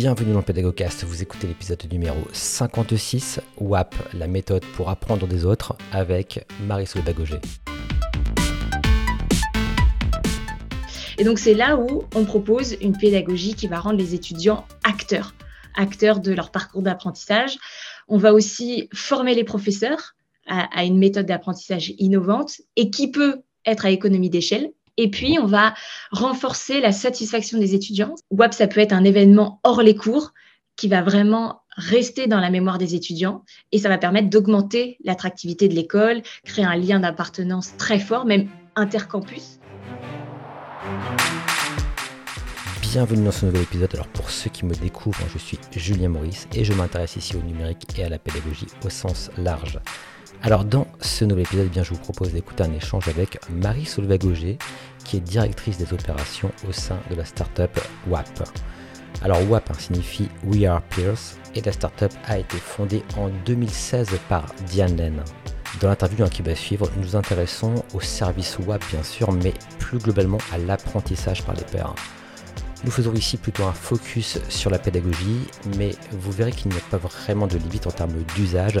Bienvenue dans le Pédagogcast, vous écoutez l'épisode numéro 56, WAP, la méthode pour apprendre des autres, avec Marisol Bagogé. Et donc c'est là où on propose une pédagogie qui va rendre les étudiants acteurs, acteurs de leur parcours d'apprentissage. On va aussi former les professeurs à, une méthode d'apprentissage innovante et qui peut être à économie d'échelle, et puis, on va renforcer la satisfaction des étudiants. WAP, ça peut être un événement hors les cours qui va vraiment rester dans la mémoire des étudiants et ça va permettre d'augmenter l'attractivité de l'école, créer un lien d'appartenance très fort, même intercampus. Bienvenue dans ce nouvel épisode. Alors pour ceux qui me découvrent, je suis Julien Maurice et je m'intéresse ici au numérique et à la pédagogie au sens large. Alors dans ce nouvel épisode, eh bien, je vous propose d'écouter un échange avec Marie Solveig-Auger, qui est directrice des opérations au sein de la startup WAP. Alors WAP hein, signifie We Are Peers et la startup a été fondée en 2016 par Diane Len. Dans l'interview qui va suivre, nous nous intéressons au service WAP bien sûr, mais plus globalement à l'apprentissage par les pairs. Nous faisons ici plutôt un focus sur la pédagogie, mais vous verrez qu'il n'y a pas vraiment de limite en termes d'usage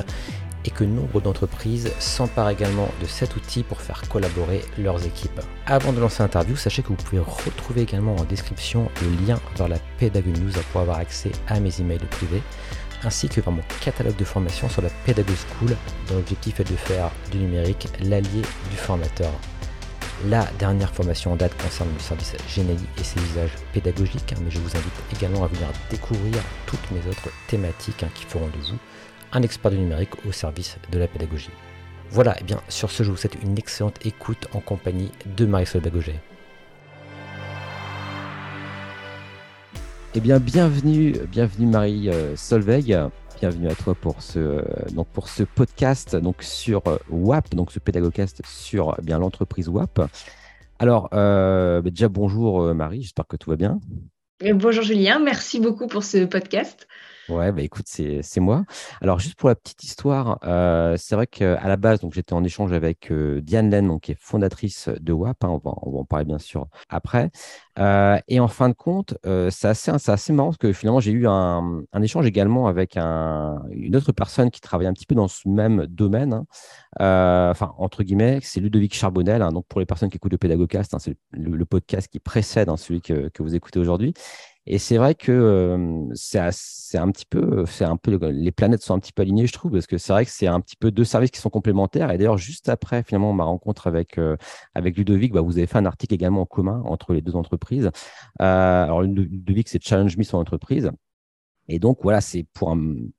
et que nombre d'entreprises s'emparent également de cet outil pour faire collaborer leurs équipes. Avant de lancer l'interview, sachez que vous pouvez retrouver également en description le lien vers la Pédagogie News pour avoir accès à mes emails privés ainsi que vers mon catalogue de formation sur la Pédago School dont l'objectif est de faire du numérique l'allié du formateur. La dernière formation en date concerne le service Genali et ses usages pédagogiques, mais je vous invite également à venir découvrir toutes mes autres thématiques hein, qui feront de vous un expert du numérique au service de la pédagogie. Voilà, et eh bien sur ce, je vous souhaite une excellente écoute en compagnie de Marisol Bagogé. Eh bien, bienvenue, bienvenue Marie euh, Solveig. Bienvenue à toi pour ce, euh, donc pour ce podcast donc sur euh, WAP, donc ce pédagogcast sur eh bien l'entreprise WAP. Alors, bah, déjà bonjour Marie, j'espère que tout va bien. Bonjour Julien, merci beaucoup pour ce podcast. Ouais, bah écoute, c'est moi. Alors, juste pour la petite histoire, euh, c'est vrai qu'à la base, donc j'étais en échange avec euh, Diane Len, donc, qui est fondatrice de WAP. Hein, on, va, en parler bien sûr après. Euh, et en fin de compte, c'est assez, assez marrant parce que finalement, j'ai eu un, un, échange également avec un, une autre personne qui travaille un petit peu dans ce même domaine. Hein. enfin, entre guillemets, c'est Ludovic Charbonnel. Hein, donc, pour les personnes qui écoutent le Pédagogcast, c'est le, podcast qui précède celui que, que vous écoutez aujourd'hui. Et c'est vrai que c'est un petit peu, c'est un peu les planètes sont un petit peu alignées, je trouve, parce que c'est vrai que c'est un petit peu deux services qui sont complémentaires. Et d'ailleurs, juste après finalement ma rencontre avec avec Ludovic, bah, vous avez fait un article également en commun entre les deux entreprises. Euh, alors Ludovic, c'est Challenge Me son entreprise. Et donc, voilà, c'est pour,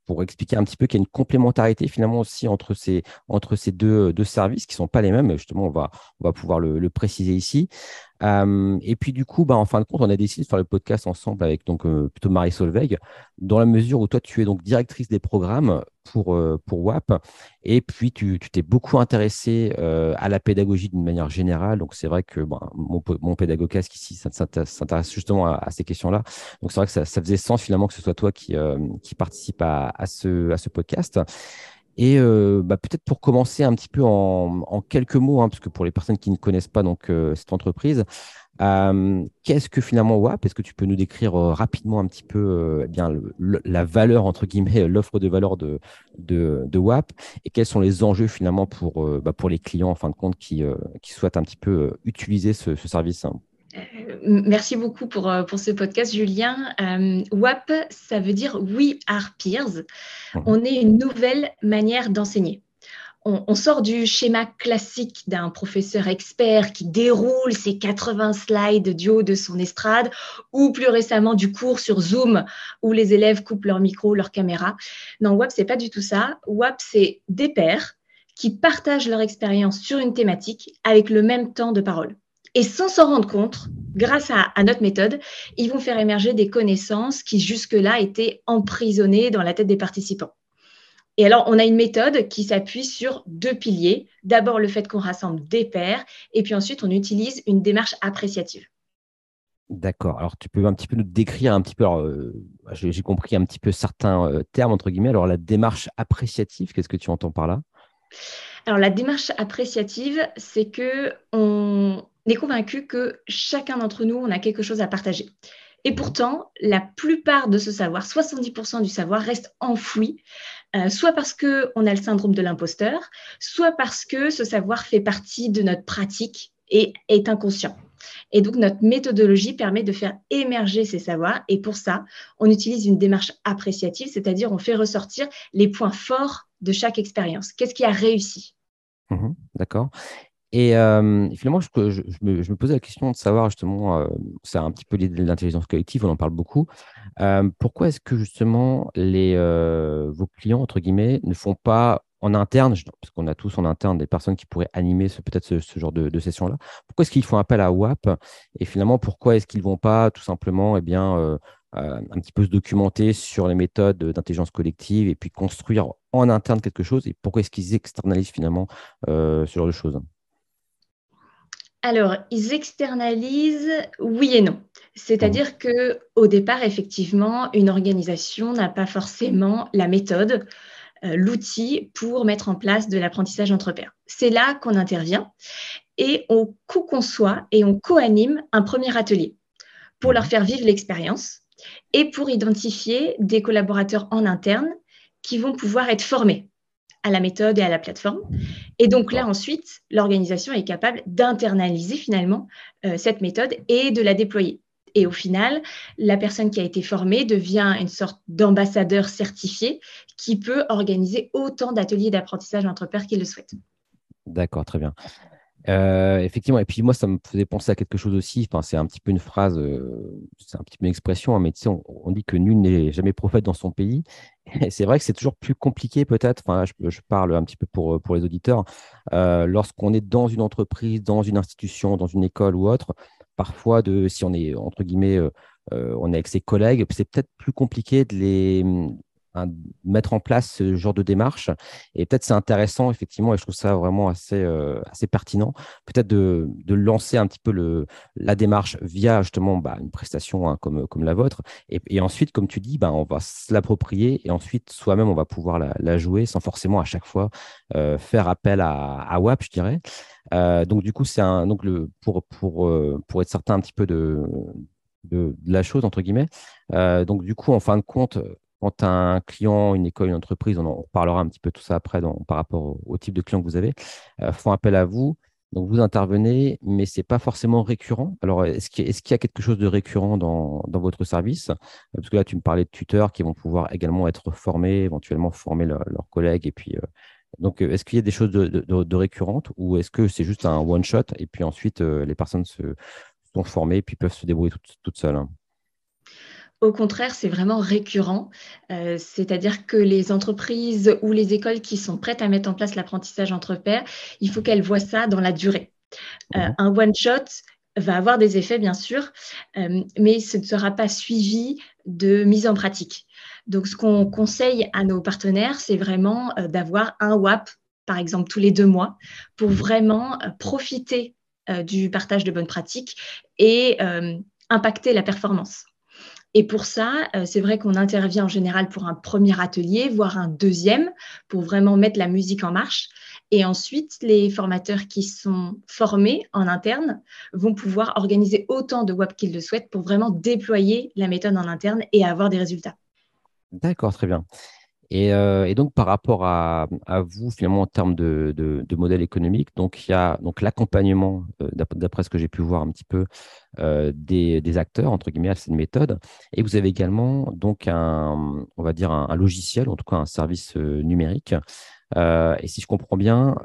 pour expliquer un petit peu qu'il y a une complémentarité finalement aussi entre ces, entre ces deux, deux services qui sont pas les mêmes. Justement, on va, on va pouvoir le, le préciser ici. Euh, et puis du coup, bah, en fin de compte, on a décidé de faire le podcast ensemble avec donc euh, plutôt Marie Solveig, dans la mesure où toi, tu es donc directrice des programmes pour, euh, pour WAP, et puis tu t'es beaucoup intéressé à la pédagogie d'une manière générale. Donc c'est vrai que bon, mon, mon ici s'intéresse justement à, ces questions-là. Donc c'est vrai que ça, faisait sens finalement que ce soit toi qui, qui participe à, ce, à ce podcast. Et euh, bah, peut-être pour commencer un petit peu en, quelques mots, hein, parce que pour les personnes qui ne connaissent pas donc euh, cette entreprise, euh, qu'est-ce que finalement WAP? Est-ce que tu peux nous décrire rapidement un petit peu eh bien la valeur entre guillemets, l'offre de valeur de, de, WAP? Et quels sont les enjeux finalement pour, bah, pour les clients en fin de compte qui, qui souhaitent un petit peu utiliser ce, ce service hein? Euh, merci beaucoup pour, euh, pour ce podcast, Julien. Euh, WAP, ça veut dire We Are Peers. Mhm. On est une nouvelle manière d'enseigner. On, sort du schéma classique d'un professeur expert qui déroule ses 80 slides du haut de son estrade, ou plus récemment du cours sur Zoom où les élèves coupent leur micro, leur caméra. Non, WAP, c'est pas du tout ça. WAP, c'est des pairs qui partagent leur expérience sur une thématique avec le même temps de parole. Et sans s'en rendre compte, grâce à, notre méthode, ils vont faire émerger des connaissances qui jusque-là étaient emprisonnées dans la tête des participants. Et alors, on a une méthode qui s'appuie sur deux piliers. D'abord, le fait qu'on rassemble des pairs, et puis ensuite, on utilise une démarche appréciative. D'accord. Alors, tu peux un petit peu nous décrire un petit peu, euh, j'ai compris un petit peu certains euh, termes, entre guillemets. Alors, la démarche appréciative, qu'est-ce que tu entends par là? Alors la démarche appréciative, c'est que on convaincu que chacun d'entre nous, on a quelque chose à partager. Et pourtant, la plupart de ce savoir, 70% du savoir, reste enfoui, euh, soit parce qu'on a le syndrome de l'imposteur, soit parce que ce savoir fait partie de notre pratique et est inconscient. Et donc, notre méthodologie permet de faire émerger ces savoirs. Et pour ça, on utilise une démarche appréciative, c'est-à-dire on fait ressortir les points forts de chaque expérience. Qu'est-ce qui a réussi? Mmh D'accord. Et euh, finalement, je, me, posais la question de savoir justement, euh, c'est un petit peu l'idée de l'intelligence collective, on en parle beaucoup. Euh, pourquoi est-ce que justement les, vos clients, entre guillemets, ne font pas en interne, parce qu'on a tous en interne des personnes qui pourraient animer peut-être ce, genre de, session-là, pourquoi est-ce qu'ils font appel à WAP Et finalement, pourquoi est-ce qu'ils ne vont pas tout simplement eh bien, un petit peu se documenter sur les méthodes d'intelligence collective et puis construire en interne quelque chose Et pourquoi est-ce qu'ils externalisent finalement ce genre de choses? Alors, ils externalisent oui et non. C'est-à-dire que au départ, effectivement, une organisation n'a pas forcément la méthode, euh, l'outil pour mettre en place de l'apprentissage entre pairs. C'est là qu'on intervient et on co-conçoit et on co-anime un premier atelier pour leur faire vivre l'expérience et pour identifier des collaborateurs en interne qui vont pouvoir être formés à la méthode et à la plateforme. Et donc là, ensuite, l'organisation est capable d'internaliser finalement euh, cette méthode et de la déployer. Et au final, la personne qui a été formée devient une sorte d'ambassadeur certifié qui peut organiser autant d'ateliers d'apprentissage entre pairs qu'il le souhaite. D'accord, très bien. Euh, effectivement, et puis moi, ça me faisait penser à quelque chose aussi. Enfin, c'est un petit peu une phrase, euh, c'est un petit peu une expression, hein, mais tu sais, on, dit que nul n'est jamais prophète dans son pays. Et c'est vrai que c'est toujours plus compliqué, peut-être. Enfin, je, parle un petit peu pour, pour les auditeurs. Euh, lorsqu'on est dans une entreprise, dans une institution, dans une école ou autre, parfois, de, si on est entre guillemets, on est avec ses collègues, c'est peut-être plus compliqué de les mettre en place ce genre de démarche. Et peut-être c'est intéressant, effectivement, et je trouve ça vraiment assez, euh, assez pertinent, peut-être de, de, lancer un petit peu le, la démarche via justement bah, une prestation hein, comme, comme la vôtre. Et, ensuite, comme tu dis, bah, on va se l'approprier et ensuite, soi-même, on va pouvoir la, jouer sans forcément à chaque fois euh, faire appel à, à, WAP, je dirais. Euh, donc, du coup, c'est un, donc le, pour, pour, pour être certain un petit peu de, de, de la chose, entre guillemets. donc, du coup, en fin de compte, quand un client, une école, une entreprise, on en reparlera un petit peu tout ça après par rapport au, type de client que vous avez, euh, font appel à vous. Donc vous intervenez, mais ce n'est pas forcément récurrent. Alors, est-ce qu'il y, a quelque chose de récurrent dans, votre service? Parce que là, tu me parlais de tuteurs qui vont pouvoir également être formés, éventuellement former leurs collègues. Et puis, euh, donc, est-ce qu'il y a des choses de, récurrentes ou est-ce que c'est juste un one-shot et puis ensuite, euh, les personnes se, sont formées et puis peuvent se débrouiller toutes seules? Au contraire, c'est vraiment récurrent. Euh, c'est-à-dire que les entreprises ou les écoles qui sont prêtes à mettre en place l'apprentissage entre pairs, il faut qu'elles voient ça dans la durée. Euh, mhm. un one-shot va avoir des effets, bien sûr, euh, mais ce ne sera pas suivi de mise en pratique. Donc, ce qu'on conseille à nos partenaires, c'est vraiment d'avoir un WAP, par exemple, tous les deux mois, pour vraiment profiter du partage de bonnes pratiques et impacter la performance. Et pour ça, euh, c'est vrai qu'on intervient en général pour un premier atelier, voire un deuxième, pour vraiment mettre la musique en marche. Et ensuite, les formateurs qui sont formés en interne vont pouvoir organiser autant de web qu'ils le souhaitent pour vraiment déployer la méthode en interne et avoir des résultats. D'accord, très bien. Euh, et, donc, par rapport à, vous, finalement, en termes de, modèle économique, donc il y a l'accompagnement, euh, d'après ce que j'ai pu voir un petit peu, euh, des, acteurs, entre guillemets, à cette méthode. Et vous avez également donc un, on va dire, un, logiciel, en tout cas un service numérique. et si je comprends bien,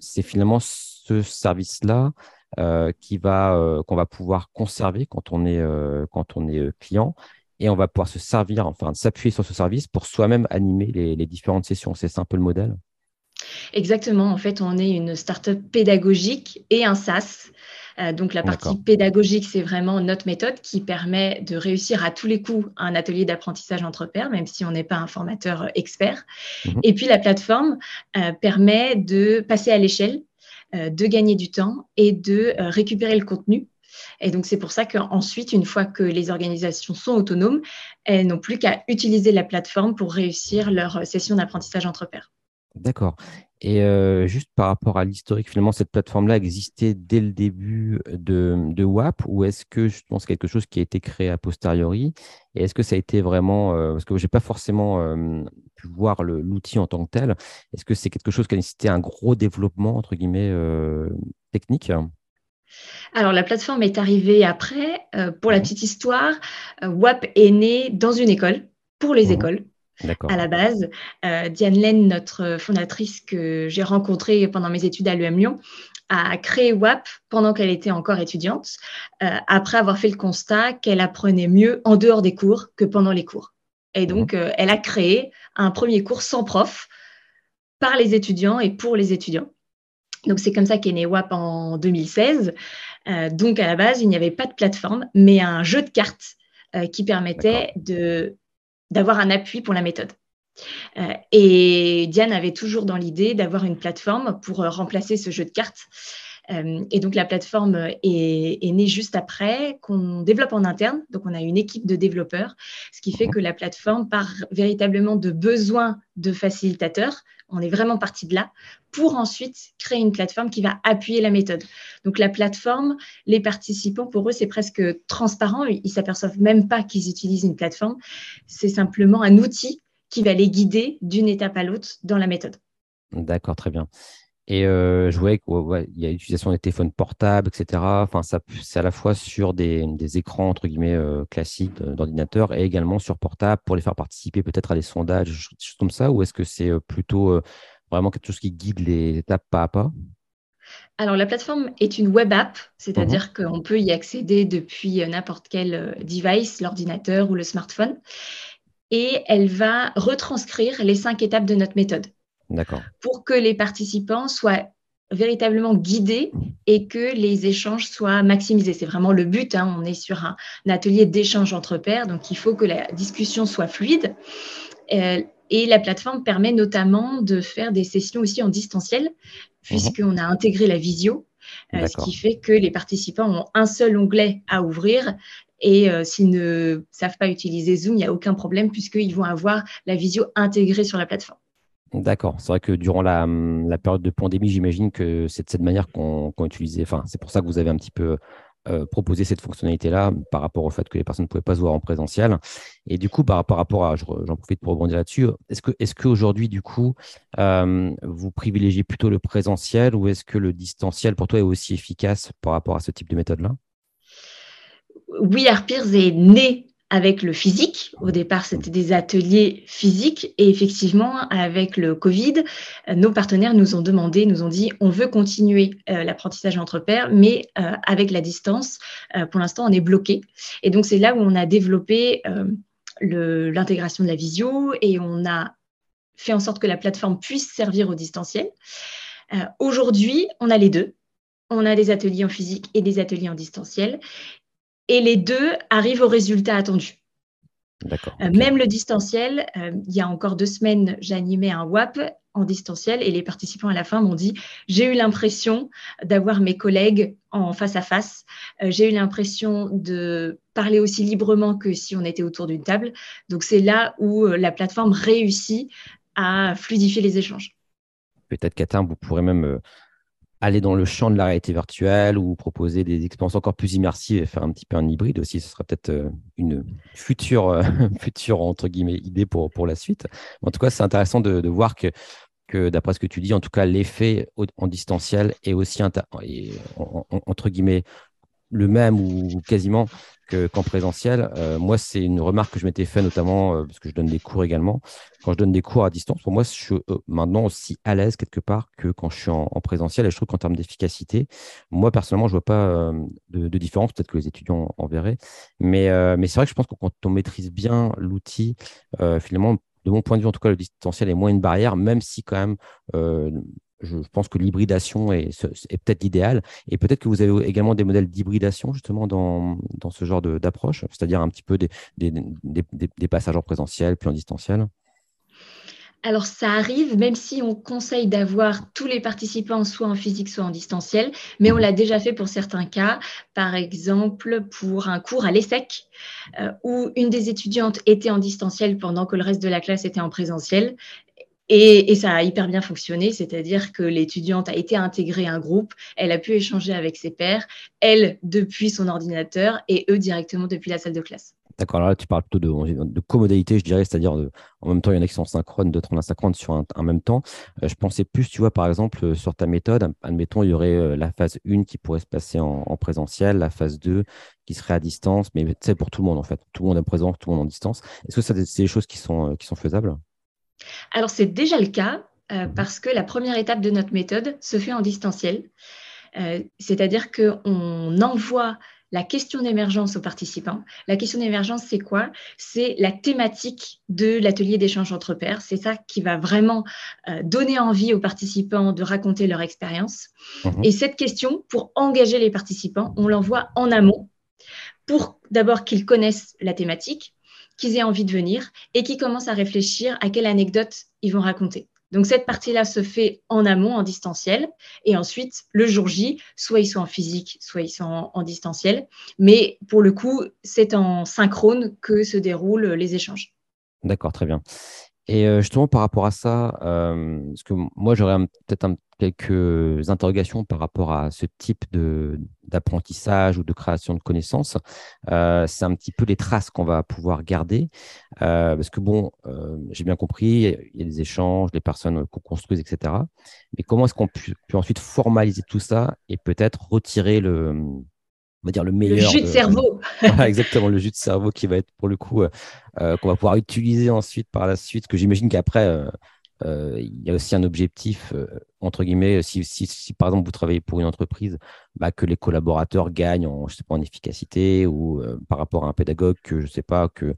c'est finalement ce service-là qui va, qu'on va pouvoir conserver quand on est, quand on est client et on va pouvoir se servir, enfin s'appuyer sur ce service pour soi-même animer les, différentes sessions. C'est un peu le modèle Exactement. En fait, on est une startup pédagogique et un SaaS. Euh, donc la partie pédagogique, c'est vraiment notre méthode qui permet de réussir à tous les coups un atelier d'apprentissage entre pairs, même si on n'est pas un formateur expert. Mhm. Et puis la plateforme euh, permet de passer à l'échelle, euh, de gagner du temps et de récupérer le contenu et donc, c'est pour ça qu'ensuite, une fois que les organisations sont autonomes, elles n'ont plus qu'à utiliser la plateforme pour réussir leur session d'apprentissage entre pairs. D'accord. Et euh, juste par rapport à l'historique, finalement, cette plateforme-là existait dès le début de, WAP ou est-ce que je pense quelque chose qui a été créé a posteriori? Et est-ce que ça a été vraiment, euh, parce que je n'ai pas forcément euh, pu voir l'outil en tant que tel, est-ce que c'est quelque chose qui a nécessité un gros développement, entre guillemets, technique? Alors, la plateforme est arrivée après. pour la petite histoire, WAP est né dans une école, pour les mmh. écoles à la base. Euh, Diane Len, notre fondatrice que j'ai rencontrée pendant mes études à l'UM Lyon, a créé WAP pendant qu'elle était encore étudiante, euh, après avoir fait le constat qu'elle apprenait mieux en dehors des cours que pendant les cours. Et donc, mhm. euh, elle a créé un premier cours sans prof par les étudiants et pour les étudiants. Donc, c'est comme ça qu'est né WAP en 2016. Donc, à la base, il n'y avait pas de plateforme, mais un jeu de cartes qui permettait de d'avoir un appui pour la méthode. Euh, et Diane avait toujours dans l'idée d'avoir une plateforme pour euh, remplacer ce jeu de cartes. Euh, et donc la plateforme est, née juste après qu'on développe en interne. Donc on a une équipe de développeurs, ce qui fait que la plateforme part véritablement de besoins de facilitateurs. On est vraiment parti de là pour ensuite créer une plateforme qui va appuyer la méthode. Donc la plateforme, les participants, pour eux, c'est presque transparent. Ils s'aperçoivent même pas qu'ils utilisent une plateforme. C'est simplement un outil qui va les guider d'une étape à l'autre dans la méthode. D'accord, très bien. Et euh, je voyais qu'il y a l'utilisation des téléphones portables, etc. Enfin, ça, c'est à la fois sur des, écrans entre guillemets euh, classiques d'ordinateur et également sur portable pour les faire participer peut-être à des sondages, des choses comme ça. Ou est-ce que c'est euh, plutôt vraiment quelque chose qui guide les étapes pas à pas? Alors, la plateforme est une web app, c'est-à-dire mmh qu'on peut y accéder depuis n'importe quel device, l'ordinateur ou le smartphone. Et elle va retranscrire les cinq étapes de notre méthode. Pour que les participants soient véritablement guidés et que les échanges soient maximisés. C'est vraiment le but. Hein. On est sur un, atelier d'échange entre pairs, donc il faut que la discussion soit fluide. Euh, et la plateforme permet notamment de faire des sessions aussi en distanciel, puisqu'on a intégré la visio, euh, ce qui fait que les participants ont un seul onglet à ouvrir. Et euh, s'ils ne savent pas utiliser Zoom, il n'y a aucun problème, puisqu'ils vont avoir la visio intégrée sur la plateforme. D'accord. C'est vrai que durant la, hum, période de pandémie, j'imagine que c'est de cette manière qu'on qu utilisait. Enfin, c'est pour ça que vous avez un petit peu euh, proposé cette fonctionnalité-là par rapport au fait que les personnes ne pouvaient pas se voir en présentiel. Et du coup, par, rapport à, j'en profite pour rebondir là-dessus, est-ce que, est-ce qu'aujourd'hui, du coup, euh, vous privilégiez plutôt le présentiel ou est-ce que le distanciel pour toi est aussi efficace par rapport à ce type de méthode-là? Oui, Arpirs est né avec le physique. Au départ, c'était des ateliers physiques et effectivement, avec le Covid, nos partenaires nous ont demandé, nous ont dit, on veut continuer euh, l'apprentissage entre pairs, mais euh, avec la distance, euh, pour l'instant, on est bloqué. Et donc, c'est là où on a développé l'intégration de la visio et on a fait en sorte que la plateforme puisse servir au distanciel. Aujourd'hui, on a les deux. On a des ateliers en physique et des ateliers en distanciel et les deux arrivent au résultat attendu. Euh, même le distanciel, euh, il y a encore deux semaines, j'animais un WAP en distanciel et les participants à la fin m'ont dit j'ai eu l'impression d'avoir mes collègues en face à face. Euh, j'ai eu l'impression de parler aussi librement que si on était autour d'une table. Donc c'est là où la plateforme réussit à fluidifier les échanges. Peut-être qu'à terme, vous pourrez même aller dans le champ de la réalité virtuelle ou proposer des expériences encore plus immersives et faire un petit peu un hybride aussi. Ce sera peut-être euh, une future, euh, future, entre guillemets, idée pour, pour la suite. En tout cas, c'est intéressant de, voir que, que d'après ce que tu dis, en tout cas, l'effet en distanciel est aussi, entre guillemets, le même ou quasiment qu'en présentiel. Euh, moi, c'est une remarque que je m'étais fait notamment euh, parce que je donne des cours également. Quand je donne des cours à distance, pour moi, je suis euh, maintenant aussi à l'aise quelque part que quand je suis en, présentiel. Et je trouve qu'en termes d'efficacité, moi, personnellement, je ne vois pas de, différence. Peut-être que les étudiants en verraient. Mais, mais c'est vrai que je pense que quand on maîtrise bien l'outil, finalement, de mon point de vue, en tout cas, le distanciel est moins une barrière, même si quand même je pense que l'hybridation est, peut-être l'idéal. Et peut-être que vous avez également des modèles d'hybridation justement dans, ce genre d'approche, c'est-à-dire un petit peu des, des, passages en présentiel puis en distanciel? Alors ça arrive, même si on conseille d'avoir tous les participants soit en physique, soit en distanciel, mais on mmh. l'a déjà fait pour certains cas, par exemple pour un cours à l'ESSEC, euh, où une des étudiantes était en distanciel pendant que le reste de la classe était en présentiel Et, ça a hyper bien fonctionné, c'est-à-dire que l'étudiante a été intégrée à un groupe, elle a pu échanger avec ses pairs, elle depuis son ordinateur et eux directement depuis la salle de classe. D'accord, alors là tu parles plutôt de, de comodalité, je dirais, c'est-à-dire en même temps il y en a qui sont synchrones, d'autres en asynchrone sur un, même temps. Euh, je pensais plus, tu vois, par exemple, euh, sur ta méthode, admettons, il y aurait euh, la phase 1 qui pourrait se passer en, en présentiel, la phase 2 qui serait à distance, mais c'est pour tout le monde en fait, tout le monde est présent, tout le monde en distance. Est-ce que c'est des choses qui sont faisables? Alors, c'est déjà le cas euh, parce que la première étape de notre méthode se fait en distanciel. Euh, c'est-à-dire qu'on envoie la question d'émergence aux participants. La question d'émergence, c'est quoi? C'est la thématique de l'atelier d'échange entre pairs. C'est ça qui va vraiment euh, donner envie aux participants de raconter leur expérience. Mhm. Et cette question, pour engager les participants, on l'envoie en amont pour d'abord qu'ils connaissent la thématique, qu'ils aient envie de venir et qu'ils commencent à réfléchir à quelle anecdote ils vont raconter. Donc cette partie-là se fait en amont, en distanciel, et ensuite le jour J, soit ils sont en physique, soit ils sont en, distanciel, mais pour le coup, c'est en synchrone que se déroulent les échanges. D'accord, très bien. Et euh, justement, par rapport à ça, euh, parce que moi, j'aurais peut-être quelques interrogations par rapport à ce type d'apprentissage ou de création de connaissances. Euh, c'est un petit peu les traces qu'on va pouvoir garder. parce que, bon, j'ai bien compris, il y a des échanges, les personnes qu'on construise, etc. Mais comment est-ce qu'on peut, ensuite formaliser tout ça et peut-être retirer le, on va dire le meilleur. Le jus de, cerveau. exactement, le jus de cerveau qui va être pour le coup, euh, euh, qu'on va pouvoir utiliser ensuite par la suite. que j'imagine qu'après, euh, il y a aussi un objectif, entre guillemets, si, si, par exemple vous travaillez pour une entreprise, bah, que les collaborateurs gagnent en, je sais pas, en efficacité ou par rapport à un pédagogue que je sais pas, que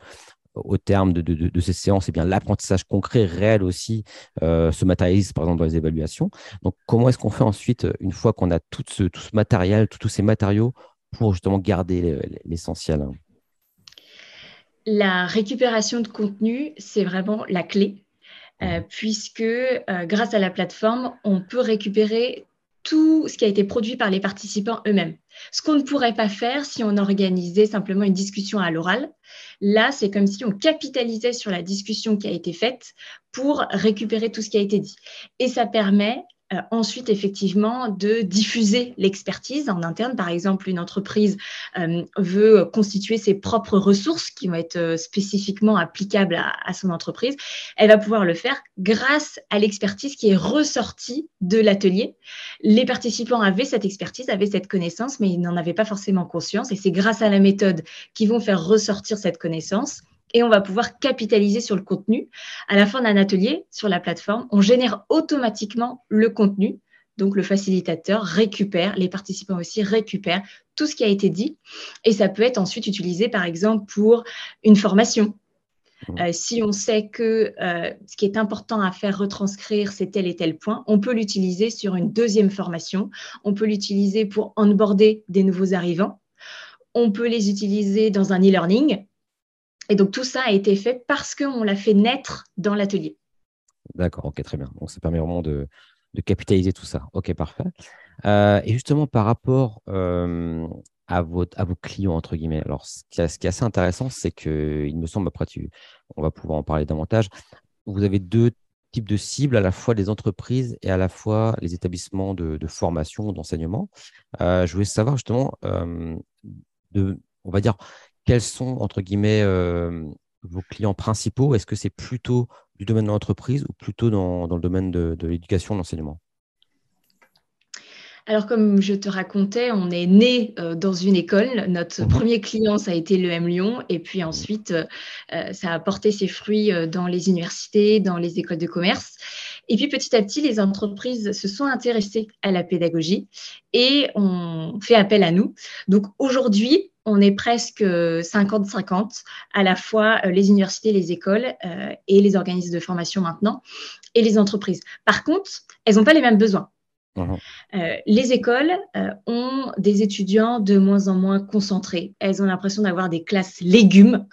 au terme de, de, de, ces séances, eh bien l'apprentissage concret, réel aussi, se matérialise par exemple dans les évaluations. Donc, comment est-ce qu'on fait ensuite, une fois qu'on a tout ce, tout ce matériel, tous ces matériaux, pour justement garder l'essentiel hein. La récupération de contenu, c'est vraiment la clé, euh, puisque euh, grâce à la plateforme, on peut récupérer tout ce qui a été produit par les participants eux-mêmes. Ce qu'on ne pourrait pas faire si on organisait simplement une discussion à l'oral. Là, c'est comme si on capitalisait sur la discussion qui a été faite pour récupérer tout ce qui a été dit. Et ça permet euh, ensuite, effectivement, de diffuser l'expertise en interne. Par exemple, une entreprise euh, veut constituer ses propres ressources qui vont être euh, spécifiquement applicables à, son entreprise. Elle va pouvoir le faire grâce à l'expertise qui est ressortie de l'atelier. Les participants avaient cette expertise, avaient cette connaissance, mais ils n'en avaient pas forcément conscience. Et c'est grâce à la méthode qu'ils vont faire ressortir cette connaissance et on va pouvoir capitaliser sur le contenu. À la fin d'un atelier sur la plateforme, on génère automatiquement le contenu. Donc le facilitateur récupère, les participants aussi récupèrent tout ce qui a été dit et ça peut être ensuite utilisé par exemple pour une formation. Mmh. Euh, si on sait que euh, ce qui est important à faire retranscrire, c'est tel et tel point, on peut l'utiliser sur une deuxième formation. On peut l'utiliser pour onboarder des nouveaux arrivants. On peut les utiliser dans un e-learning et donc tout ça a été fait parce qu'on l'a fait naître dans l'atelier. D'accord, ok, très bien. Donc ça permet vraiment de, capitaliser tout ça. Ok, parfait. Euh, et justement, par rapport euh, à, vos, clients, entre guillemets, alors ce qui, est, assez intéressant, c'est que, il me semble, après, tu, on va pouvoir en parler davantage, vous avez deux types de cibles, à la fois les entreprises et à la fois les établissements de, formation, d'enseignement. Euh, je voulais savoir justement, de, on va dire, quels sont, entre guillemets, euh, vos clients principaux? Est-ce que c'est plutôt du domaine de l'entreprise ou plutôt dans, le domaine de, l'éducation, de l'enseignement? Alors, comme je te racontais, on est né euh, dans une école. Notre mhm. premier client, ça a été l'EM Lyon. Et puis ensuite, euh, ça a porté ses fruits dans les universités, dans les écoles de commerce. Et puis petit à petit, les entreprises se sont intéressées à la pédagogie et ont fait appel à nous. Donc aujourd'hui, on est presque 50-50, à la fois euh, les universités, les écoles euh, et les organismes de formation maintenant, et les entreprises. Par contre, elles n'ont pas les mêmes besoins. Mmh. Euh, les écoles ont des étudiants de moins en moins concentrés. Elles ont l'impression d'avoir des classes légumes.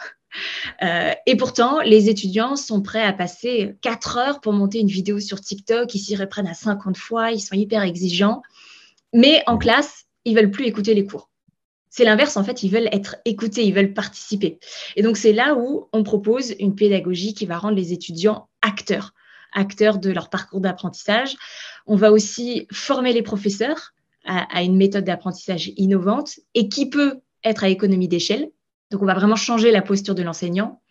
et pourtant, les étudiants sont prêts à passer 4 heures pour monter une vidéo sur TikTok. Ils s'y reprennent à 50 fois. Ils sont hyper exigeants. Mais en mmh. classe, ils veulent plus écouter les cours. C'est l'inverse, en fait, ils veulent être écoutés, ils veulent participer. Et donc, c'est là où on propose une pédagogie qui va rendre les étudiants acteurs. acteurs de leur parcours d'apprentissage. On va aussi former les professeurs à, une méthode d'apprentissage innovante et qui peut être à économie d'échelle. Donc, on va vraiment changer la posture de l'enseignant.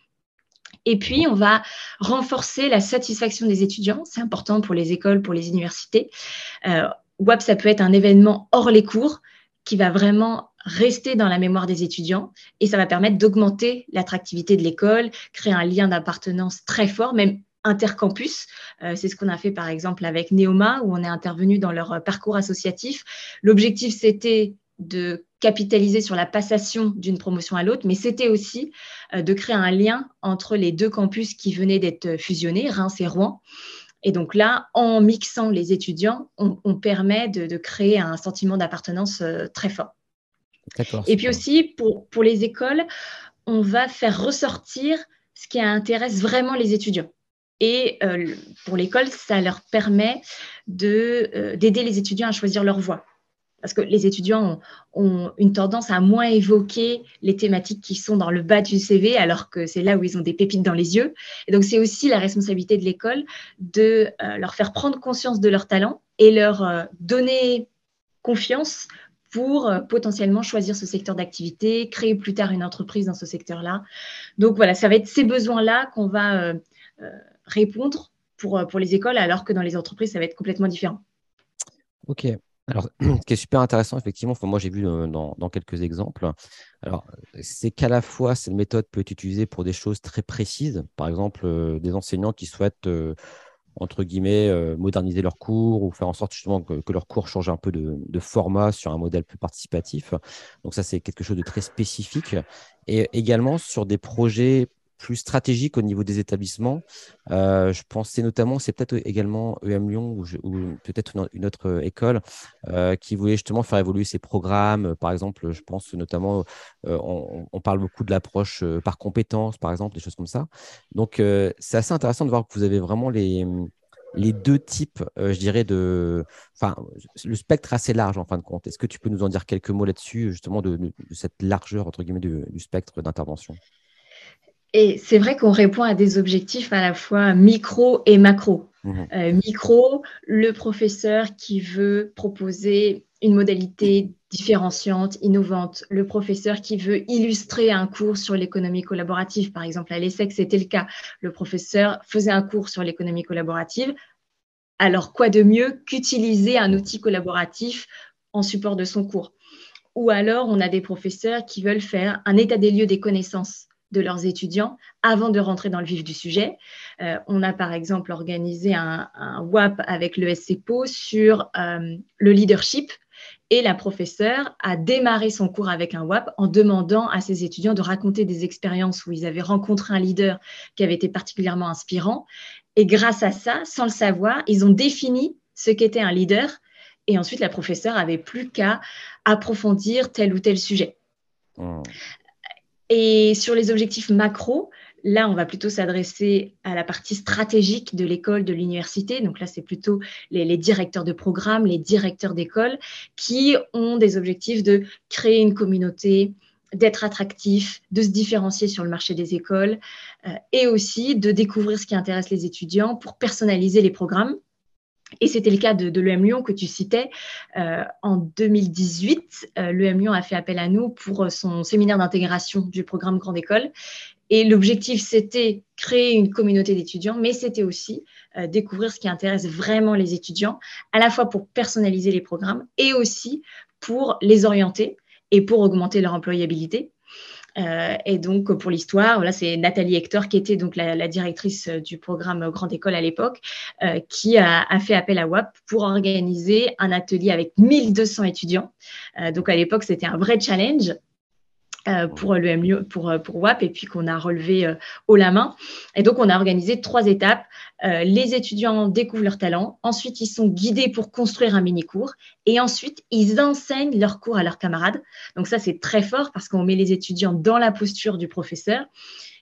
Et puis, on va renforcer la satisfaction des étudiants. C'est important pour les écoles, pour les universités. Euh, WAP, ça peut être un événement hors les cours qui va vraiment rester dans la mémoire des étudiants et ça va permettre d'augmenter l'attractivité de l'école, créer un lien d'appartenance très fort, même intercampus. Euh, c'est ce qu'on a fait par exemple avec Neoma, où on est intervenu dans leur euh, parcours associatif. L'objectif, c'était de capitaliser sur la passation d'une promotion à l'autre, mais c'était aussi euh, de créer un lien entre les deux campus qui venaient d'être fusionnés, Reims et Rouen. Et donc là, en mixant les étudiants, on, permet de, créer un sentiment d'appartenance très fort. Et puis aussi, pour, pour les écoles, on va faire ressortir ce qui intéresse vraiment les étudiants. Et euh, pour l'école, ça leur permet euh, d'aider les étudiants à choisir leur voie. Parce que les étudiants ont, une tendance à moins évoquer les thématiques qui sont dans le bas du CV, alors que c'est là où ils ont des pépites dans les yeux. Et donc, c'est aussi la responsabilité de l'école de euh, leur faire prendre conscience de leurs talents et leur donner confiance pour potentiellement choisir ce secteur d'activité, créer plus tard une entreprise dans ce secteur-là. Donc voilà, ça va être ces besoins-là qu'on va répondre pour, euh, pour les écoles, alors que dans les entreprises, ça va être complètement différent. Ok. Alors, ce qui est super intéressant, effectivement, moi j'ai vu euh, dans, dans, quelques exemples, alors c'est qu'à la fois cette méthode peut être utilisée pour des choses très précises, par exemple euh, des enseignants qui souhaitent entre guillemets moderniser leurs cours ou faire en sorte justement que, que leur cours change un peu de, format sur un modèle plus participatif. Donc ça c'est quelque chose de très spécifique et également sur des projets plus stratégique au niveau des établissements. Euh, je pensais notamment, c'est peut-être également EM Lyon ou, peut-être une, autre euh, école euh, qui voulait justement faire évoluer ses programmes. Par exemple, je pense notamment, on, parle beaucoup de l'approche par compétences, par exemple, des choses comme ça. Donc, c'est assez intéressant de voir que vous avez vraiment les, les deux types, je dirais, de. Enfin, le spectre assez large en fin de compte. Est-ce que tu peux nous en dire quelques mots là-dessus, justement, de, cette largeur, entre guillemets, du spectre d'intervention? Et c'est vrai qu'on répond à des objectifs à la fois micro et macro. Mhm. Euh, micro, le professeur qui veut proposer une modalité différenciante, innovante. Le professeur qui veut illustrer un cours sur l'économie collaborative. Par exemple, à l'ESSEC, c'était le cas. Le professeur faisait un cours sur l'économie collaborative. Alors, quoi de mieux qu'utiliser un outil collaboratif en support de son cours? Ou alors, on a des professeurs qui veulent faire un état des lieux des connaissances de leurs étudiants avant de rentrer dans le vif du sujet. Euh, on a par exemple organisé un, WAP avec le SCPO sur euh, le leadership et la professeure a démarré son cours avec un WAP en demandant à ses étudiants de raconter des expériences où ils avaient rencontré un leader qui avait été particulièrement inspirant. Et grâce à ça, sans le savoir, ils ont défini ce qu'était un leader. Et ensuite, la professeure avait plus qu'à approfondir tel ou tel sujet. Mmh. Et sur les objectifs macro, là, on va plutôt s'adresser à la partie stratégique de l'école, de l'université. Donc là, c'est plutôt les, directeurs de programme, les directeurs d'école qui ont des objectifs de créer une communauté, d'être attractif, de se différencier sur le marché des écoles euh, et aussi de découvrir ce qui intéresse les étudiants pour personnaliser les programmes et c'était le cas de, de l'EM Lyon que tu citais. Euh, en 2018, euh, l'EM Lyon a fait appel à nous pour euh, son séminaire d'intégration du programme Grande École. Et l'objectif, c'était créer une communauté d'étudiants, mais c'était aussi découvrir ce qui intéresse vraiment les étudiants, à la fois pour personnaliser les programmes et aussi pour les orienter et pour augmenter leur employabilité. Euh, et donc, pour l'histoire, voilà, c'est Nathalie Hector, qui était donc la, directrice euh, du programme Grande École à l'époque, euh, qui a, fait appel à WAP pour organiser un atelier avec 1200 étudiants. donc, à l'époque, c'était un vrai challenge. Pour le pour, pour WAP et puis qu'on a relevé haut la main. Et donc, on a organisé trois étapes. les étudiants découvrent leur talent. Ensuite, ils sont guidés pour construire un mini-cours. Et ensuite, ils enseignent leurs cours à leurs camarades. Donc ça, c'est très fort parce qu'on met les étudiants dans la posture du professeur.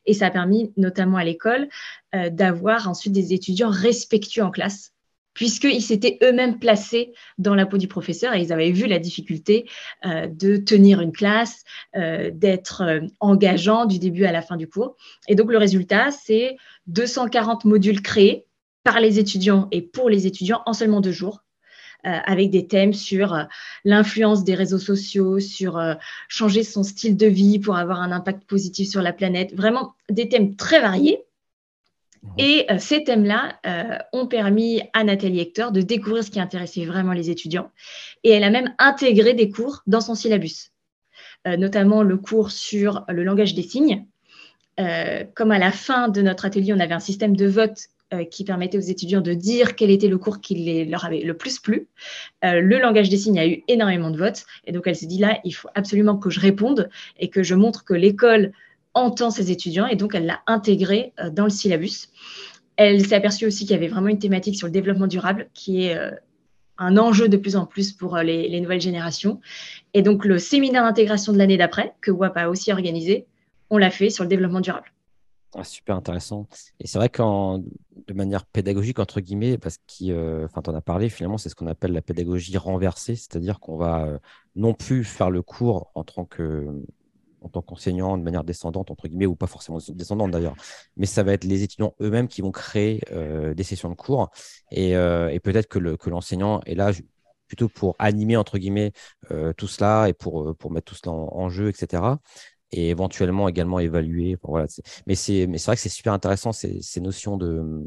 Et ça a permis, notamment à l'école, euh, d'avoir ensuite des étudiants respectueux en classe puisqu'ils s'étaient eux-mêmes placés dans la peau du professeur et ils avaient vu la difficulté euh, de tenir une classe, euh, d'être engageant du début à la fin du cours. Et donc le résultat, c'est 240 modules créés par les étudiants et pour les étudiants en seulement deux jours. Euh, avec des thèmes sur euh, l'influence des réseaux sociaux, sur euh, changer son style de vie pour avoir un impact positif sur la planète. Vraiment des thèmes très variés. Et ces thèmes-là ont permis à Nathalie Hector de découvrir ce qui intéressait vraiment les étudiants. Et elle a même intégré des cours dans son syllabus, notamment le cours sur le langage des signes. comme à la fin de notre atelier, on avait un système de vote euh, qui permettait aux étudiants de dire quel était le cours qui leur avait le plus plu. Euh, le langage des signes a eu énormément de votes. Et donc, elle s'est dit là, il faut absolument que je réponde et que je montre que l'école entend ses étudiants. Et donc, elle l'a intégré euh, dans le syllabus. Elle s'est aperçue aussi qu'il y avait vraiment une thématique sur le développement durable qui est un enjeu de plus en plus pour les, les nouvelles générations. Et donc, le séminaire d'intégration de l'année d'après, que WAP a aussi organisé, on l'a fait sur le développement durable. Ah, super intéressant. Et c'est vrai qu'en de manière pédagogique, entre guillemets, parce que euh, tu en as parlé, finalement, c'est ce qu'on appelle la pédagogie renversée, c'est-à-dire qu'on va euh, non plus faire le cours en tant que en tant qu'enseignant de manière descendante, entre guillemets, ou pas forcément descendante d'ailleurs, mais ça va être les étudiants eux-mêmes qui vont créer euh, des sessions de cours. Et, et peut-être que, le, que l'enseignant est là plutôt pour animer, entre guillemets, tout cela et pour, pour mettre tout cela en, jeu, etc et éventuellement également évaluer. voilà, mais c'est vrai que c'est super intéressant ces, ces notions de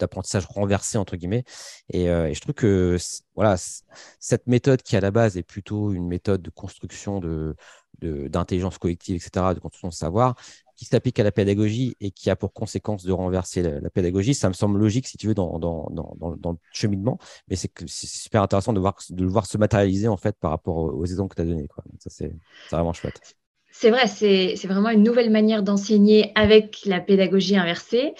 d'apprentissage renversé entre guillemets et, euh, et, je trouve que voilà cette méthode qui à la base est plutôt une méthode de construction de d'intelligence collective etc de construction de savoir qui s'applique à la pédagogie et qui a pour conséquence de renverser la, pédagogie. Ça me semble logique si tu veux dans, dans, dans, dans le cheminement mais c'est super intéressant de voir de le voir se matérialiser en fait par rapport aux exemples que tu as donnés ça c'est vraiment chouette. C'est vrai, c'est vraiment une nouvelle manière d'enseigner avec la pédagogie inversée.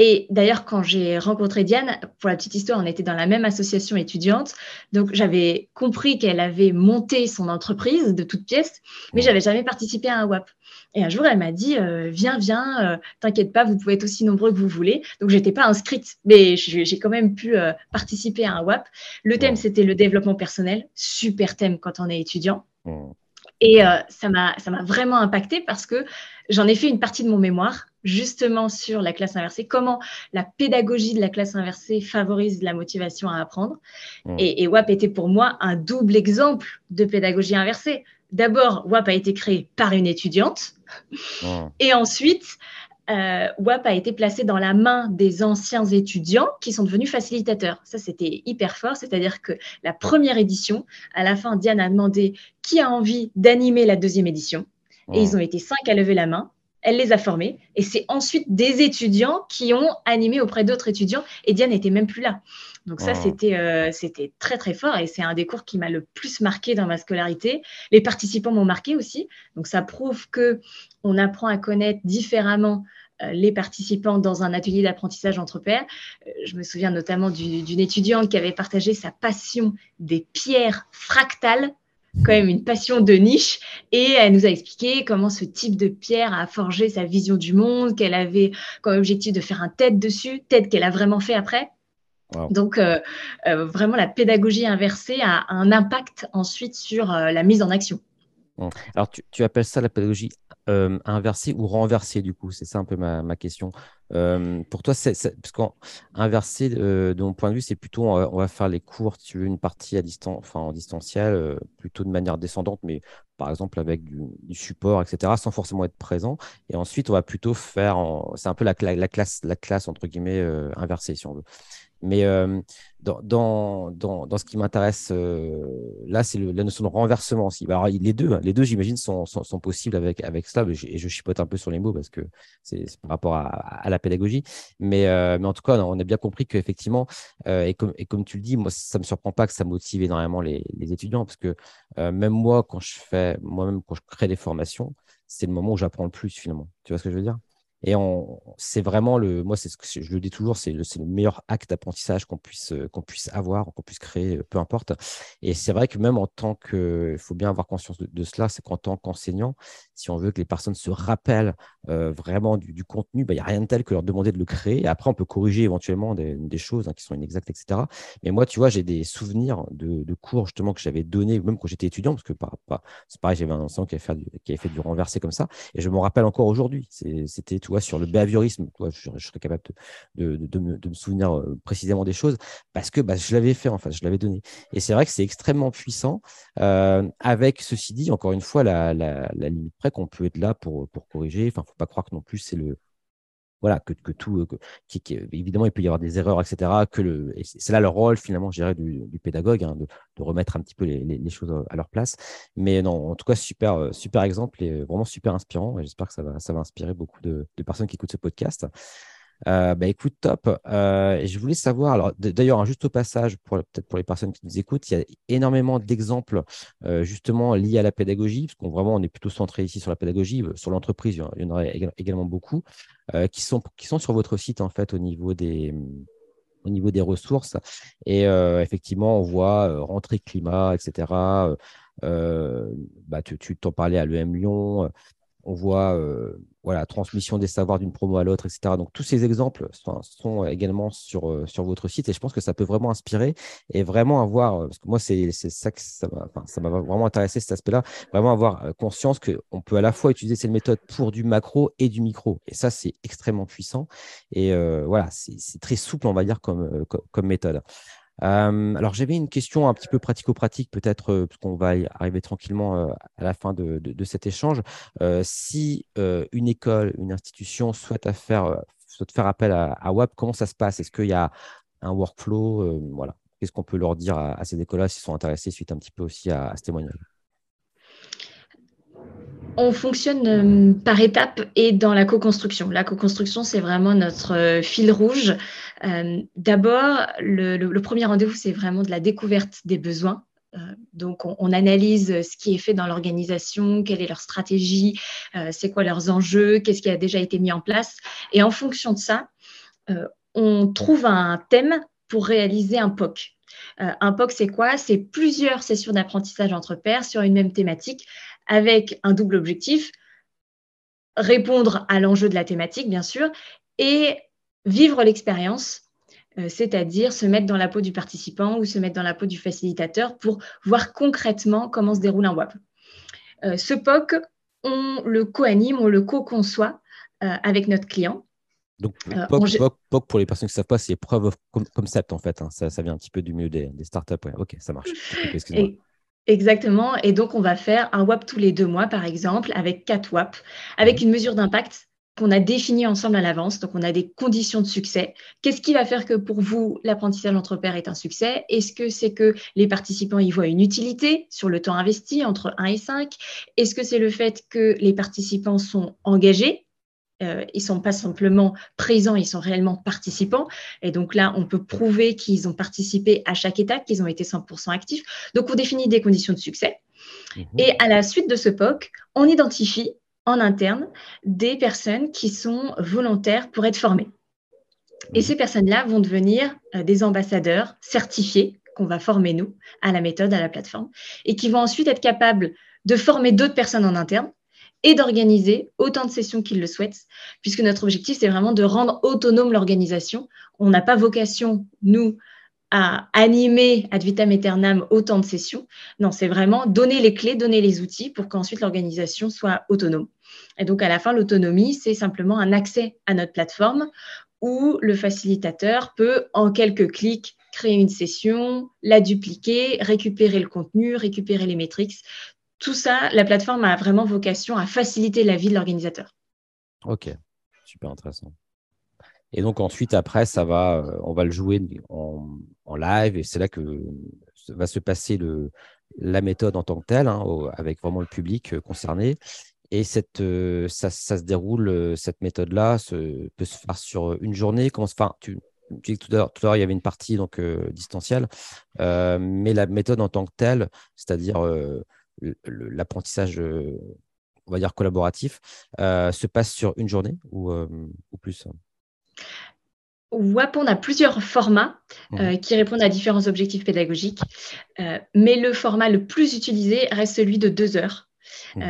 Et d'ailleurs, quand j'ai rencontré Diane, pour la petite histoire, on était dans la même association étudiante. Donc, j'avais compris qu'elle avait monté son entreprise de toutes pièces, mais j'avais jamais participé à un WAP. Et un jour, elle m'a dit euh, Viens, viens, euh, t'inquiète pas, vous pouvez être aussi nombreux que vous voulez. Donc, j'étais pas inscrite, mais j'ai quand même pu euh, participer à un WAP. Le thème, c'était le développement personnel. Super thème quand on est étudiant. Et euh, ça m'a vraiment impacté parce que j'en ai fait une partie de mon mémoire justement sur la classe inversée, comment la pédagogie de la classe inversée favorise la motivation à apprendre. Mmh. Et, et, WAP était pour moi un double exemple de pédagogie inversée. D'abord, WAP a été créé par une étudiante. Mmh. Et ensuite, euh, WAP a été placé dans la main des anciens étudiants qui sont devenus facilitateurs. Ça, c'était hyper fort, c'est-à-dire que la première édition, à la fin, Diane a demandé qui a envie d'animer la deuxième édition. Et ils ont été cinq à lever la main. Elle les a formés. Et c'est ensuite des étudiants qui ont animé auprès d'autres étudiants. Et Diane n'était même plus là. Donc ça, c'était euh, c'était très, très fort. Et c'est un des cours qui m'a le plus marqué dans ma scolarité. Les participants m'ont marqué aussi. Donc ça prouve que on apprend à connaître différemment euh, les participants dans un atelier d'apprentissage entre pairs. Euh, je me souviens notamment d'une étudiante qui avait partagé sa passion des pierres fractales quand même une passion de niche et elle nous a expliqué comment ce type de pierre a forgé sa vision du monde, qu'elle avait comme objectif de faire un TED dessus, TED qu'elle a vraiment fait après. Donc euh, vraiment la pédagogie inversée a un impact ensuite sur la mise en action. Alors, tu, appelles ça la pédagogie euh, inversée ou renversée, du coup? C'est ça un peu ma, question. Euh, pour toi, c'est, parce qu'inversée, euh, de mon point de vue, c'est plutôt on va, faire les cours, tu veux, une partie à enfin en distanciel, plutôt de manière descendante, mais par exemple avec du, support, etc., sans forcément être présent. Et ensuite, on va plutôt faire, c'est un peu la, la, classe, la classe entre guillemets inversée, si on veut. Mais euh, dans, dans, dans, dans, ce qui m'intéresse euh, là, c'est la notion de renversement aussi. Alors, les deux, les deux j'imagine, sont, sont, possibles avec, avec cela. Et je, chipote un peu sur les mots parce que c'est par rapport à, à, la pédagogie. Mais, euh, mais en tout cas, on a bien compris qu'effectivement, et, comme, et comme tu le dis, moi, ça ne me surprend pas que ça motive énormément les, les étudiants parce que même moi, quand je fais, moi-même, quand je crée des formations, c'est le moment où j'apprends le plus finalement. Tu vois ce que je veux dire? Et c'est vraiment le, moi, c'est ce que je le dis toujours, c'est le, le, meilleur acte d'apprentissage qu'on puisse, euh, qu'on puisse avoir, qu'on puisse créer, euh, peu importe. Et c'est vrai que même en tant que, il faut bien avoir conscience de, cela, c'est qu'en tant qu'enseignant, si on veut que les personnes se rappellent euh, vraiment du, contenu, bah, il n'y a rien de tel que leur demander de le créer. Après, on peut corriger éventuellement des, choses hein, qui sont inexactes, etc. Mais moi, tu vois, j'ai des souvenirs de, de, cours justement que j'avais donné, même quand j'étais étudiant, parce que c'est pareil, j'avais un enseignant qui avait, fait du, du renversé comme ça. Et je m'en rappelle encore aujourd'hui. C'était tu vois, sur le behaviorisme, je, serais capable de, me, souvenir précisément des choses parce que bah, je l'avais fait, en fait, je l'avais donné. Et c'est vrai que c'est extrêmement puissant. avec ceci dit, encore une fois, la limite près qu'on peut être là pour, pour corriger. Enfin, faut pas croire que non plus c'est le voilà, que, que tout, euh, qui, évidemment, il peut y avoir des erreurs, etc. Que le, c'est là le rôle, finalement, je dirais, du, du pédagogue, hein, de, de, remettre un petit peu les, les, choses à leur place. Mais non, en tout cas, super, euh, super exemple et vraiment super inspirant. J'espère que ça va, ça va inspirer beaucoup de, de personnes qui écoutent ce podcast. Euh, bah, écoute, top. Euh, je voulais savoir, alors d'ailleurs, juste au passage, peut-être pour les personnes qui nous écoutent, il y a énormément d'exemples euh, justement liés à la pédagogie, parce qu'on vraiment on est plutôt centré ici sur la pédagogie, sur l'entreprise, il y en aurait également beaucoup, qui, sont, qui sont sur votre site en fait au niveau des au niveau des ressources. Et effectivement, on voit rentrée climat, etc. bah, tu t'en parlais à l'EM Lyon, on voit voilà, transmission des savoirs d'une promo à l'autre, etc. Donc, tous ces exemples sont, également sur, euh, sur votre site et je pense que ça peut vraiment inspirer et vraiment avoir, euh, parce que moi, c'est ça que ça m'a vraiment intéressé cet aspect-là, vraiment avoir conscience qu'on peut à la fois utiliser cette méthode pour du macro et du micro. Et ça, c'est extrêmement puissant. Et voilà, c'est très souple, on va dire, comme, comme méthode. Euh, alors, j'avais une question un petit peu pratico-pratique, peut-être, euh, parce qu'on va arriver tranquillement euh, à la fin de, cet échange. si une école, une institution souhaite, faire, souhaite faire appel à, WAP, comment ça se passe? Est-ce qu'il y a un workflow voilà. Qu'est-ce qu'on peut leur dire à, ces écoles-là s'ils sont intéressés suite un petit peu aussi à, à ce témoignage? On fonctionne euh, par étapes et dans la co-construction. La co-construction, c'est vraiment notre euh, fil rouge. Euh, d'abord, le, premier rendez-vous, c'est vraiment de la découverte des besoins. donc, on, analyse ce qui est fait dans l'organisation, quelle est leur stratégie, c'est quoi leurs enjeux, qu'est-ce qui a déjà été mis en place. Et en fonction de ça, on trouve un thème pour réaliser un POC. un POC, c'est quoi? C'est plusieurs sessions d'apprentissage entre pairs sur une même thématique avec un double objectif, répondre à l'enjeu de la thématique, bien sûr, et vivre l'expérience, euh, c'est-à-dire se mettre dans la peau du participant ou se mettre dans la peau du facilitateur pour voir concrètement comment se déroule un WAP. Euh, ce POC, on le co-anime, on le co-conçoit euh, avec notre client. Donc, POC, pour les personnes qui ne savent pas, c'est preuve of concept en fait. Hein. Ça, vient un petit peu du milieu des, startups. Ok, ça marche. Exactement. Et donc, on va faire un WAP tous les deux mois, par exemple, avec quatre WAP, avec mhm. une mesure d'impact qu'on a définie ensemble à l'avance. Donc, on a des conditions de succès. Qu'est-ce qui va faire que pour vous, l'apprentissage entre pairs est un succès? Est-ce que c'est que les participants y voient une utilité sur le temps investi entre 1 et 5 Est-ce que c'est le fait que les participants sont engagés? Euh, ils sont pas simplement présents, ils sont réellement participants. Et donc là, on peut prouver qu'ils ont participé à chaque étape, qu'ils ont été 100% actifs. Donc, on définit des conditions de succès. Mhm. Et à la suite de ce POC, on identifie en interne des personnes qui sont volontaires pour être formées. Et mhm. ces personnes-là vont devenir euh, des ambassadeurs certifiés qu'on va former nous à la méthode, à la plateforme, et qui vont ensuite être capables de former d'autres personnes en interne et d'organiser autant de sessions qu'ils le souhaitent, puisque notre objectif, c'est vraiment de rendre autonome l'organisation. On n'a pas vocation, nous, à animer ad vitam aeternam autant de sessions. Non, c'est vraiment donner les clés, donner les outils pour qu'ensuite l'organisation soit autonome. Et donc, à la fin, l'autonomie, c'est simplement un accès à notre plateforme où le facilitateur peut, en quelques clics, créer une session, la dupliquer, récupérer le contenu, récupérer les métriques, tout ça, la plateforme a vraiment vocation à faciliter la vie de l'organisateur. Ok, super intéressant. Et donc ensuite, après, ça va, euh, on va le jouer en, live et c'est là que va se passer le, la méthode en tant que telle, hein, avec vraiment le public euh, concerné. Et cette, euh, ça, se déroule, cette méthode-là peut se faire sur une journée. Comment, enfin, tu, tu dis que tout à l'heure, il y avait une partie donc, distancielle, mais la méthode en tant que telle, c'est-à-dire l'apprentissage, euh, on va dire collaboratif, euh, se passe sur une journée ou, euh, plus? WAP, on a plusieurs formats mmh. qui répondent à différents objectifs pédagogiques, mais le format le plus utilisé reste celui de deux heures. Mmh.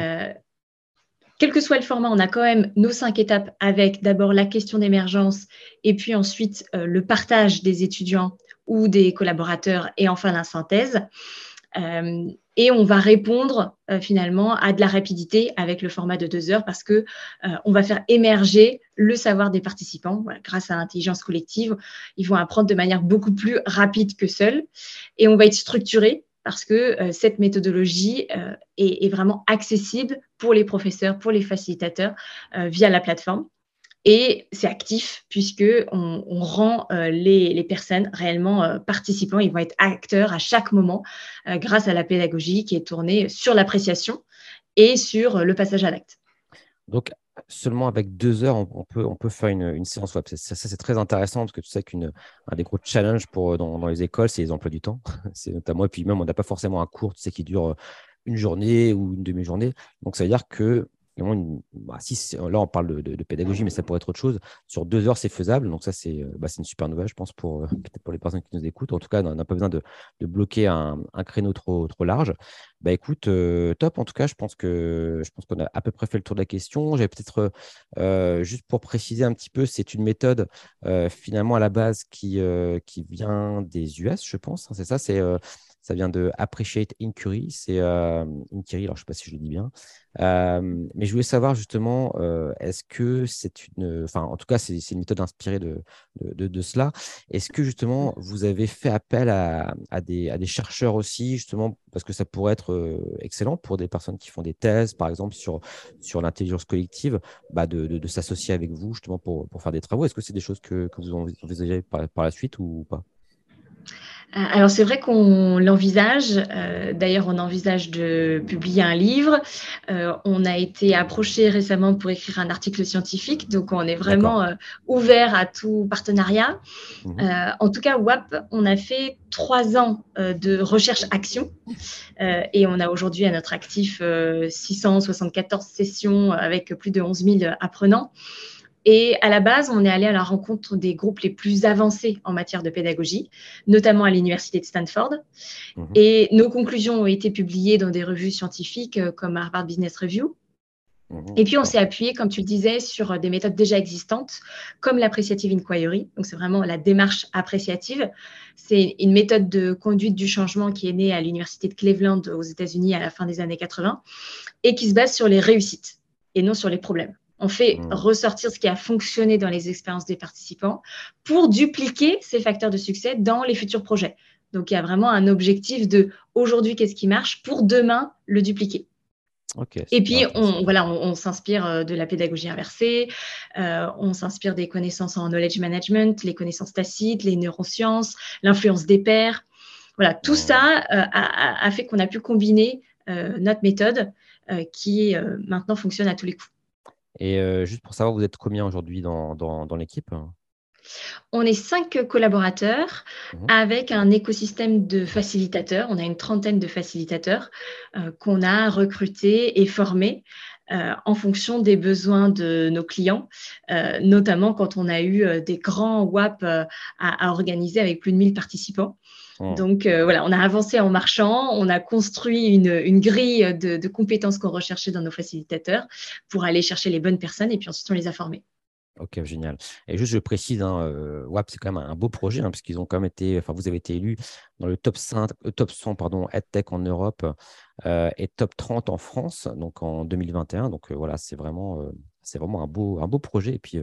quel que soit le format, on a quand même nos cinq étapes avec d'abord la question d'émergence et puis ensuite le partage des étudiants ou des collaborateurs et enfin la synthèse. Et on va répondre euh, finalement à de la rapidité avec le format de deux heures parce que euh, on va faire émerger le savoir des participants grâce à l'intelligence collective. Ils vont apprendre de manière beaucoup plus rapide que seuls et on va être structuré parce que euh, cette méthodologie est, est, vraiment accessible pour les professeurs, pour les facilitateurs via la plateforme. Et c'est actif puisque on, rend euh, les, personnes réellement euh, participants. Ils vont être acteurs à chaque moment euh, grâce à la pédagogie qui est tournée sur l'appréciation et sur le passage à l'acte. Donc, seulement avec deux heures, on, peut, on peut faire une, séance web. Ça, c'est très intéressant parce que tu sais qu'un des gros challenges pour, dans, les écoles, c'est les emplois du temps. c'est notamment, et puis même, on n'a pas forcément un cours tu sais, qui dure une journée ou une demi-journée. Donc, ça veut dire que bah, si, là, on parle de, pédagogie, mais ça pourrait être autre chose. Sur deux heures, c'est faisable. Donc, ça, c'est euh, bah, une super nouvelle, je pense, pour, euh, peut-être pour les personnes qui nous écoutent. En tout cas, on n'a pas besoin de, bloquer un, créneau trop, trop large. Bah, écoute, euh, top. En tout cas, je pense que je pense qu'on a à peu près fait le tour de la question. J'avais peut-être, juste pour préciser un petit peu, c'est une méthode finalement à la base qui, qui vient des US, je pense. Hein, c'est ça, c'est ça vient de Appreciate Inquiry. C'est euh, Inquiry, alors je ne sais pas si je le dis bien. Euh, mais je voulais savoir justement, euh, est-ce que c'est une. Enfin, en tout cas, c'est une méthode inspirée de, de, cela. Est-ce que justement, vous avez fait appel à, à, des, à, des, chercheurs aussi, justement, parce que ça pourrait être excellent pour des personnes qui font des thèses, par exemple, sur, sur l'intelligence collective, bah de, de, s'associer avec vous, justement, pour, pour faire des travaux? Est-ce que c'est des choses que, que vous envisagez par, par la suite ou pas? Alors c'est vrai qu'on l'envisage. Euh, d'ailleurs, on envisage de publier un livre. Euh, on a été approché récemment pour écrire un article scientifique, donc on est vraiment ouvert à tout partenariat. Mhm. en tout cas, WAP, on a fait trois ans de recherche-action et on a aujourd'hui à notre actif 674 sessions avec plus de 11 000 apprenants. Et à la base, on est allé à la rencontre des groupes les plus avancés en matière de pédagogie, notamment à l'université de Stanford. Mhm. Et nos conclusions ont été publiées dans des revues scientifiques euh, comme Harvard Business Review. Mhm. Et puis, on s'est appuyé, comme tu le disais, sur des méthodes déjà existantes, comme l'appreciative inquiry. Donc, c'est vraiment la démarche appréciative. C'est une méthode de conduite du changement qui est née à l'université de Cleveland aux États-Unis à la fin des années 80 et qui se base sur les réussites et non sur les problèmes. On fait mmh. ressortir ce qui a fonctionné dans les expériences des participants pour dupliquer ces facteurs de succès dans les futurs projets. Donc, il y a vraiment un objectif de aujourd'hui, qu'est-ce qui marche pour demain le dupliquer. et puis, on, voilà, on, s'inspire euh, de la pédagogie inversée, euh, on s'inspire des connaissances en knowledge management, les connaissances tacites, les neurosciences, l'influence des pairs. Voilà, tout ça euh, a, fait qu'on a pu combiner notre méthode qui maintenant fonctionne à tous les coups. Et euh, juste pour savoir, vous êtes combien aujourd'hui dans, l'équipe? On est cinq collaborateurs mmh avec un écosystème de facilitateurs. On a une trentaine de facilitateurs euh, qu'on a recrutés et formés euh, en fonction des besoins de nos clients, notamment quand on a eu des grands WAP à, organiser avec plus de 1000 participants. Oh. Donc euh, voilà, on a avancé en marchant, on a construit une, grille de, compétences qu'on recherchait dans nos facilitateurs pour aller chercher les bonnes personnes et puis ensuite on les a formés. Ok, génial. Et juste, je précise, hein, euh, WAP, c'est quand même un beau projet, hein, puisqu'ils ont quand même été, enfin, vous avez été élu dans le top 100, euh, top 100 pardon, EdTech en Europe et top 30 en France, donc en 2021. Donc voilà, c'est vraiment, c'est vraiment un beau, un beau projet. Et puis,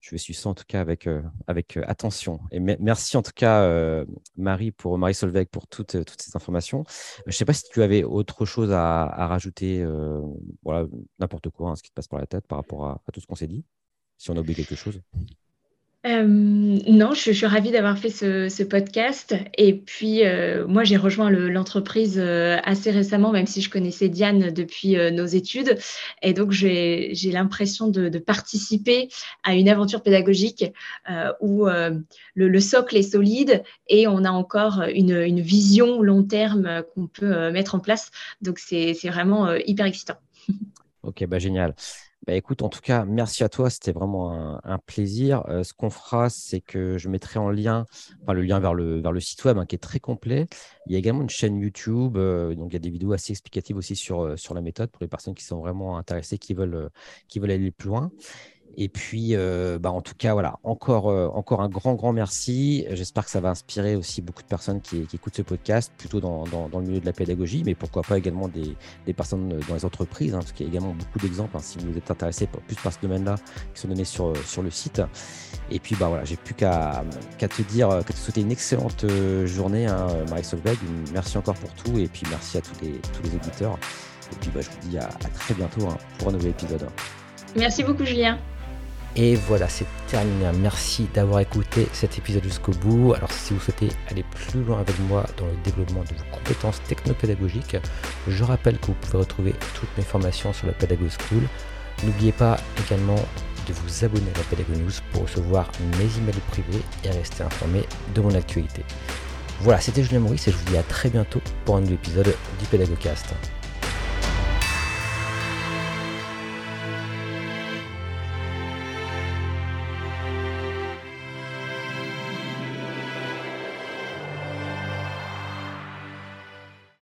je vais suivre ça en tout cas avec, euh, avec euh, attention. Et merci en tout cas, euh, Marie, pour Marie Solveig, pour toutes, toutes ces informations. Je ne sais pas si tu avais autre chose à, rajouter, voilà, n'importe quoi, hein, ce qui te passe par la tête par rapport à, à tout ce qu'on s'est dit, si on a oublié quelque chose. Euh, non, je, suis ravie d'avoir fait ce, podcast. Et puis, euh, moi, j'ai rejoint l'entreprise euh, assez récemment, même si je connaissais Diane depuis nos études. Et donc, j'ai l'impression de, participer à une aventure pédagogique où le, socle est solide et on a encore une, une vision long terme qu'on peut mettre en place. Donc, c'est vraiment hyper excitant. Ok, bah génial. Bah, écoute, en tout cas, merci à toi. C'était vraiment un, plaisir. Euh, ce qu'on fera, c'est que je mettrai en lien le lien vers le, vers le site web hein, qui est très complet. Il y a également une chaîne YouTube. Euh, donc, il y a des vidéos assez explicatives aussi sur, euh, sur la méthode pour les personnes qui sont vraiment intéressées, qui veulent, qui veulent aller plus loin. Et puis, euh, bah, en tout cas, voilà, encore, euh, encore un grand, grand merci. J'espère que ça va inspirer aussi beaucoup de personnes qui, écoutent ce podcast, plutôt dans, le milieu de la pédagogie, mais pourquoi pas également des, personnes dans les entreprises, hein, parce qu'il y a également beaucoup d'exemples, hein, si vous êtes intéressé plus par ce domaine-là, qui sont donnés sur, le site. Et puis, bah, voilà, j'ai plus qu'à te dire, qu'à te souhaiter une excellente euh, journée, hein, Marie Solveig. Merci encore pour tout, et puis merci à tous les, auditeurs. Et puis, bah, je vous dis à, à très bientôt hein, pour un nouvel épisode. Merci beaucoup, Julien. Et voilà, c'est terminé. Merci d'avoir écouté cet épisode jusqu'au bout. Alors si vous souhaitez aller plus loin avec moi dans le développement de vos compétences technopédagogiques, je rappelle que vous pouvez retrouver toutes mes formations sur la Pedago School. N'oubliez pas également de vous abonner à la Pedago News pour recevoir mes emails privés et rester informé de mon actualité. Voilà, c'était Julien Maurice et je vous dis à très bientôt pour un nouvel épisode du PedagoCast.